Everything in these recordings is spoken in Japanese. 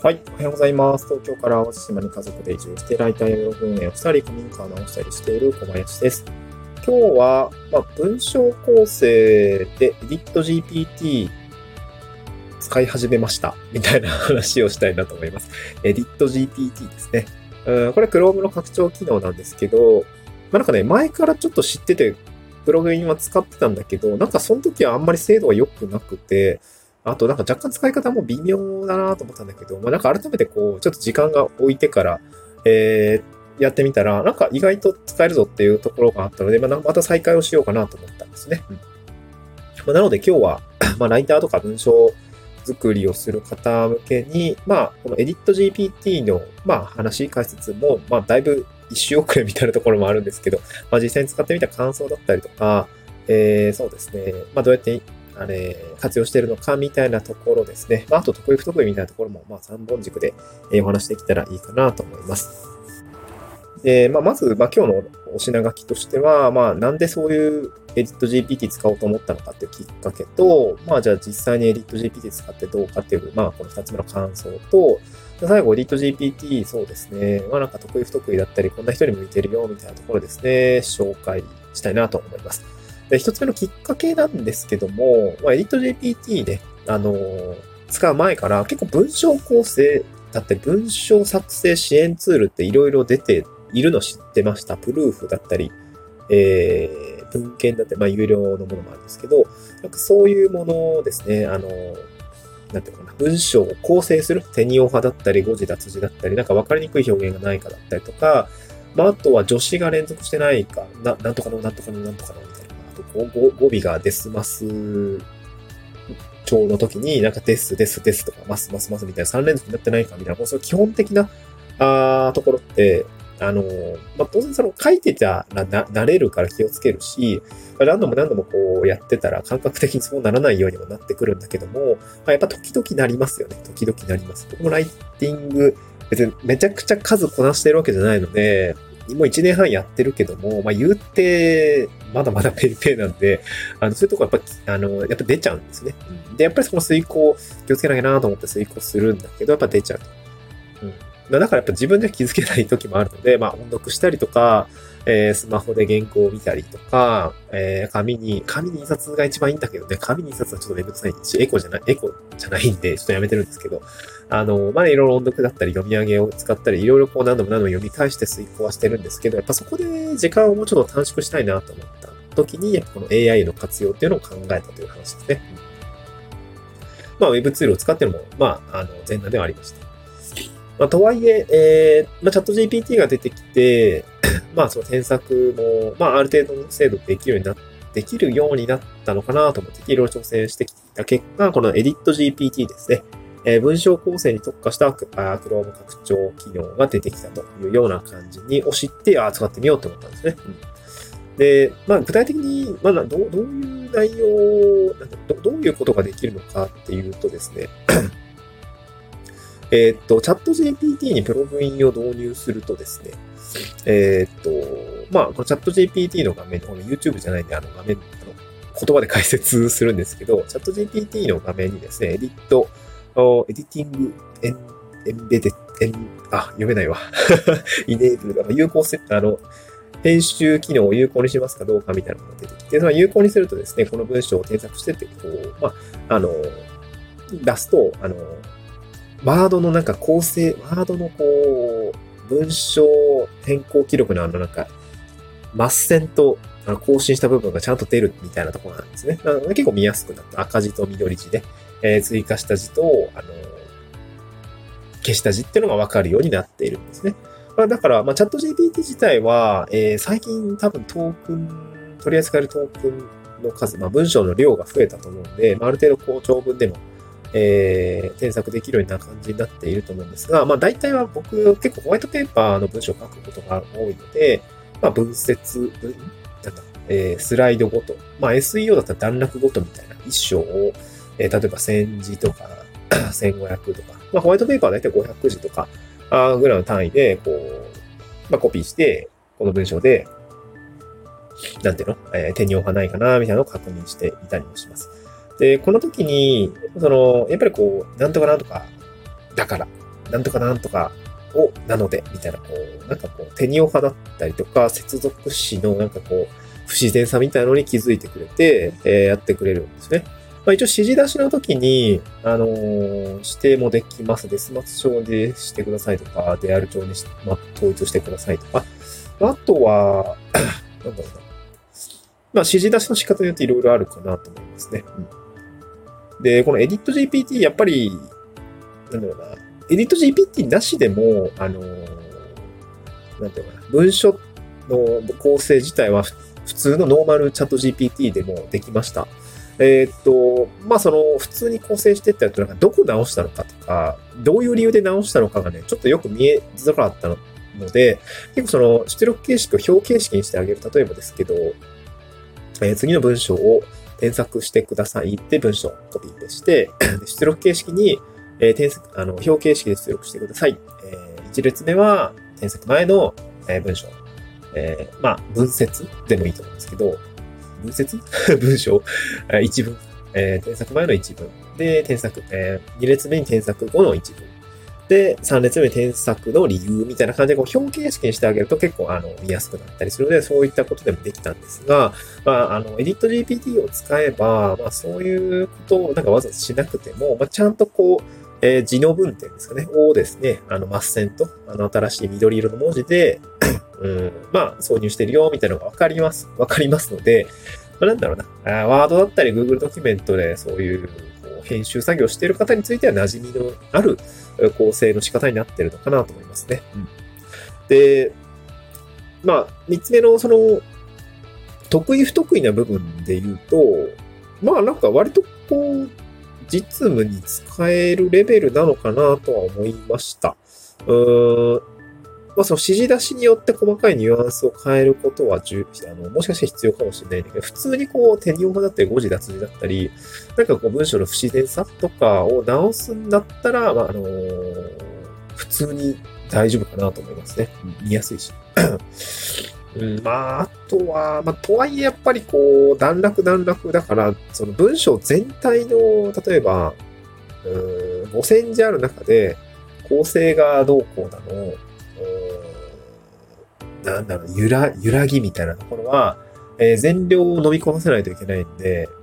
はい。おはようございます。東京から淡路島に家族で移住して、ライターやブログ運営をしたり、古民家を直したりしている小林です。今日は、まあ、文章構成で EditGPT 使い始めました。みたいな話をしたいなと思います。EditGPT ですね。うん、これ Chrome の拡張機能なんですけど、まあ、なんかね、前からちょっと知ってて、プログインは使ってたんだけど、なんかその時はあんまり精度が良くなくて、あとなんか若干使い方も微妙だなと思ったんだけど、まあ、なんか改めてこう、ちょっと時間が置いてから、えー、やってみたら、なんか意外と使えるぞっていうところがあったので、まあ、また再開をしようかなと思ったんですね。うんまあ、なので今日は、まあ、ライターとか文章作りをする方向けに、まあ、このエディット GPT の、まあ、話、解説も、まあ、だいぶ一周遅れみたいなところもあるんですけど、まあ、実際に使ってみた感想だったりとか、えー、そうですね。まあ、どうやってあれ、活用してるのかみたいなところですね。まあ、あと得意不得意みたいなところも、まあ、3本軸でお話できたらいいかなと思います。で、まあ、まず、まあ、今日のお品書きとしては、まあ、なんでそういうエディット GPT 使おうと思ったのかっていうきっかけと、まあ、じゃあ実際にエディット GPT 使ってどうかっていう、まあ、この2つ目の感想と、最後、エディット GPT、そうですね。まあ、なんか得意不得意だったり、こんな人に向いてるよ、みたいなところですね、紹介したいなと思います。で、一つ目のきっかけなんですけども、まあ、エディット GPT ね、あのー、使う前から結構文章構成だったり、文章作成支援ツールっていろいろ出ているの知ってました。プルーフだったり、えー、文献だったり、まあ、有料のものもあるんですけど、なんかそういうものですね、あのー、なんていうかな、文章を構成する、テニオ派だったり、誤字脱字だったり、なんか分かりにくい表現がないかだったりとか、まあ、あとは助詞が連続してないか、な、なんとかの、なんとかの、なんとかの、と語尾がデスマス調の時に、なんかデス、デス、デスとか、マス、マス、マスみたいな3連続になってないかみたいな、そういう基本的な、あところって、あのまあ、当然その書いてたらな、慣れるから気をつけるし、何度も何度もこうやってたら感覚的にそうならないようにもなってくるんだけども、まあ、やっぱ時々なりますよね。時々なります。僕もライティング、別にめちゃくちゃ数こなしてるわけじゃないので、もう1年半やってるけども、まあ言うて、まだまだペーペーなんで、あの、そういうとこやっぱ、あの、やっぱ出ちゃうんですね。で、やっぱりその推敲、気をつけなきゃなと思って推敲するんだけど、やっぱ出ちゃうと。うん。だからやっぱ自分では気づけない時もあるので、まあ音読したりとか、えー、スマホで原稿を見たりとか、えー、紙に、紙に印刷が一番いいんだけどね、紙に印刷はちょっとめんどくさいし、エコじゃない、エコじゃないんで、ちょっとやめてるんですけど、あの、まあ、いろいろ音読だったり読み上げを使ったり、いろいろこう何度も何度も読み返して遂行はしてるんですけど、やっぱそこで時間をもうちょっと短縮したいなと思った時に、やっぱこの AI の活用っていうのを考えたという話ですね。まあ、Web ツールを使ってるのも、まあ、あの、前段ではありました。まあ、とはいえ、えー、まあ、チャット GPT が出てきて、まあ、その添削も、まあ、ある程度の精度できるようになって、できるようになったのかなと思って、いろいろ挑戦してきた結果、この Edit GPT ですね。えー、文章構成に特化した Chrome 拡張機能が出てきたというような感じに押して、ああ、使ってみようと思ったんですね。うん、で、まあ、具体的に、まだどうどういう内容ど、どういうことができるのかっていうとですね、えっと、チャット GPT にプログインを導入するとですね、えー、っと、まあ、このチャット GPT の画面、この YouTube じゃないんで、あの画面、あの言葉で解説するんですけど、 ChatGPT の画面にですね、 edit、editing、en、embedde、en、あ、読めないわ。enable、有効せ、あの、編集機能を有効にしますかどうかみたいなのが出てきて、その有効にするとですね、この文章を添削してて、こう、まあ、あの、出すと、あの、ワードのなんか校正、ワードのこう、文章変更記録のあのなんか、抹線とあ更新した部分がちゃんと出るみたいなところなんですね。なので結構見やすくなった。赤字と緑字で、えー、追加した字と、あの消した字っていうのがわかるようになっているんですね。まあ、だから、まあ、チャット GPT 自体は、えー、最近多分トークン、取り扱えるトークンの数、まあ、文章の量が増えたと思うんで、まあ、ある程度こう長文でも、えー、添削できるような感じになっていると思うんですが、まあ大体は僕結構ホワイトペーパーの文章を書くことが多いので、まあ分節、文、なんだ、えー、スライドごと、まあ SEO だったら段落ごとみたいな一章を、えー、例えば1000字とか 1500とか、まあホワイトペーパーは大体500字とか、あぐらいの単位で、こう、まあコピーして、この文章で、なんていうのえー、手に置かないかな、みたいなのを確認していたりもします。で、この時に、その、やっぱりこう、なんとかなんとか、だから、なんとかなんとかを、なので、みたいな、こう、なんかこう、手にオ派だったりとか、接続詞のなんかこう、不自然さみたいなのに気づいてくれて、えー、やってくれるんですね。まあ、一応指示出しの時に、あのー、指定もできます。デスマス帳でしてくださいとか、デアル帳にし、まあ、統一してくださいとか。あとは、なんだろうな。まあ、指示出しの仕方によっていろいろあるかなと思いますね。うん、で、このエディット GPT、やっぱり、なんだろうな。 editGPT なしでも、あの、なんていうかな。文書の校正自体は普通のノーマルチャット GPT でもできました。えー、っと、まあ、その、普通に校正してったやつなんかどこ直したのかとか、どういう理由で直したのかがね、ちょっとよく見えづらかったので、結構その、出力形式を表形式にしてあげる。例えばですけど、えー、次の文章を添削してくださいって文章をコピーして、出力形式に、えー、添削、あの、表形式で出力してください。えー、1列目は添削前の、えー、文章。えー、まあ、文節でもいいと思うんですけど、文節？文章？一文。えー、添削前の一文。で、添削、えー、2列目に添削後の一文。で、3列目に添削の理由みたいな感じでこう表形式にしてあげると結構あの見やすくなったりするので、そういったことでもできたんですが、まあ、あの、エディット GPT を使えば、まあ、そういうことをなんかわざわざしなくても、まあ、ちゃんとこう、えー、字の文点ですかね、をですね、あの、マッセンと、あの、新しい緑色の文字で、うん、まあ、挿入してるよ、みたいなのがわかります。わかりますので、まあ、なんだろうな、ワードだったり Google ドキュメントでそういう編集作業している方については馴染みのある構成の仕方になってるのかなと思いますね。うん、で、まあ、三つ目のその、得意不得意な部分で言うと、まあなんか割とこう、実務に使えるレベルなのかなとは思いました。うーんまあ、その指示出しによって細かいニュアンスを変えることは重あの、もしかして必要かもしれないんだけど、普通にこう、手に用だったり、誤字脱字だったり、なんかこう、文章の不自然さとかを直すんだったら、まあ、あのー、普通に大丈夫かなと思いますね。見やすいし。うん、まあ、あとは、まあ、とはいえやっぱりこう、段落段落だから、その文章全体の、例えば、うん、5000字ある中で、構成がどうこうなの、なんだろう、揺ら、揺らぎみたいなところは、えー、全量を飲み込ませないといけないんで、ちょ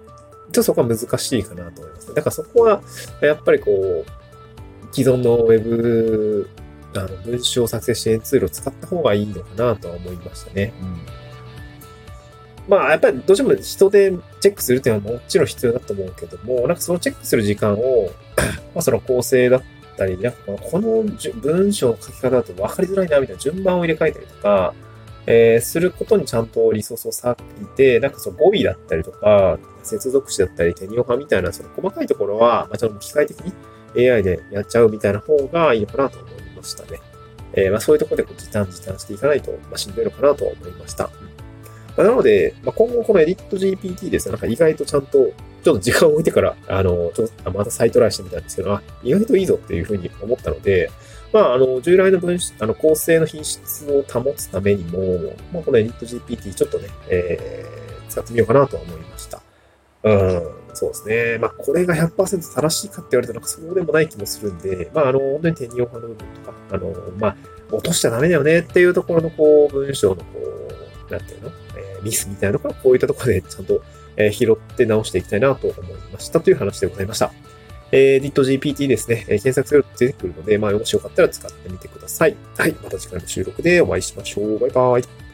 っとそこは難しいかなと思います。だからそこは、やっぱりこう、既存のウェブ、あの、文章作成支援ツールを使った方がいいのかなとは思いましたね。うん。まあ、やっぱりどうしても人でチェックするっていうのはもちろん必要だと思うけども、なんかそのチェックする時間を、まあその構成だっったり、なんかこの文章の書き方だと分かりづらいな、みたいな順番を入れ替えたりとか、えー、することにちゃんとリソースを割いて、なんかその語尾だったりとか、接続詞だったり、手にオハみたいな、その細かいところは、まあ、ちょっと機械的に AI でやっちゃうみたいな方がいいのかなと思いましたね。えー、まあ、そういうところでこう時短時短していかないと、まあ、しんどいのかなと思いました。なので、まあ、今後このエディット GPT ですね、なんか意外とちゃんとちょっと時間を置いてから、あの、ちょっとまた再トライしてみたんですけど、あ、意外といいぞっていうふうに思ったので、まあ、あの、従来の分あの、構成の品質を保つためにも、まあ、このエディット GPT ちょっとね、えー、使ってみようかなと思いました。うん、そうですね。まあ、これが100%正しいかって言われたら、そうでもない気もするんで、まあ、あの、本当に手に用派の部分とか、あの、まあ、落としちゃダメだよねっていうところの、こう、文章の、こう、なんていうの、ミスみたいなのが、こういったところでちゃんと、えー、拾って直していきたいなと思いましたという話でございました。えー、DitGPT ですね、えー、検索すると出てくるので、まあ、もしよかったら使ってみてください。はい。また次回の収録でお会いしましょう。バイバイ。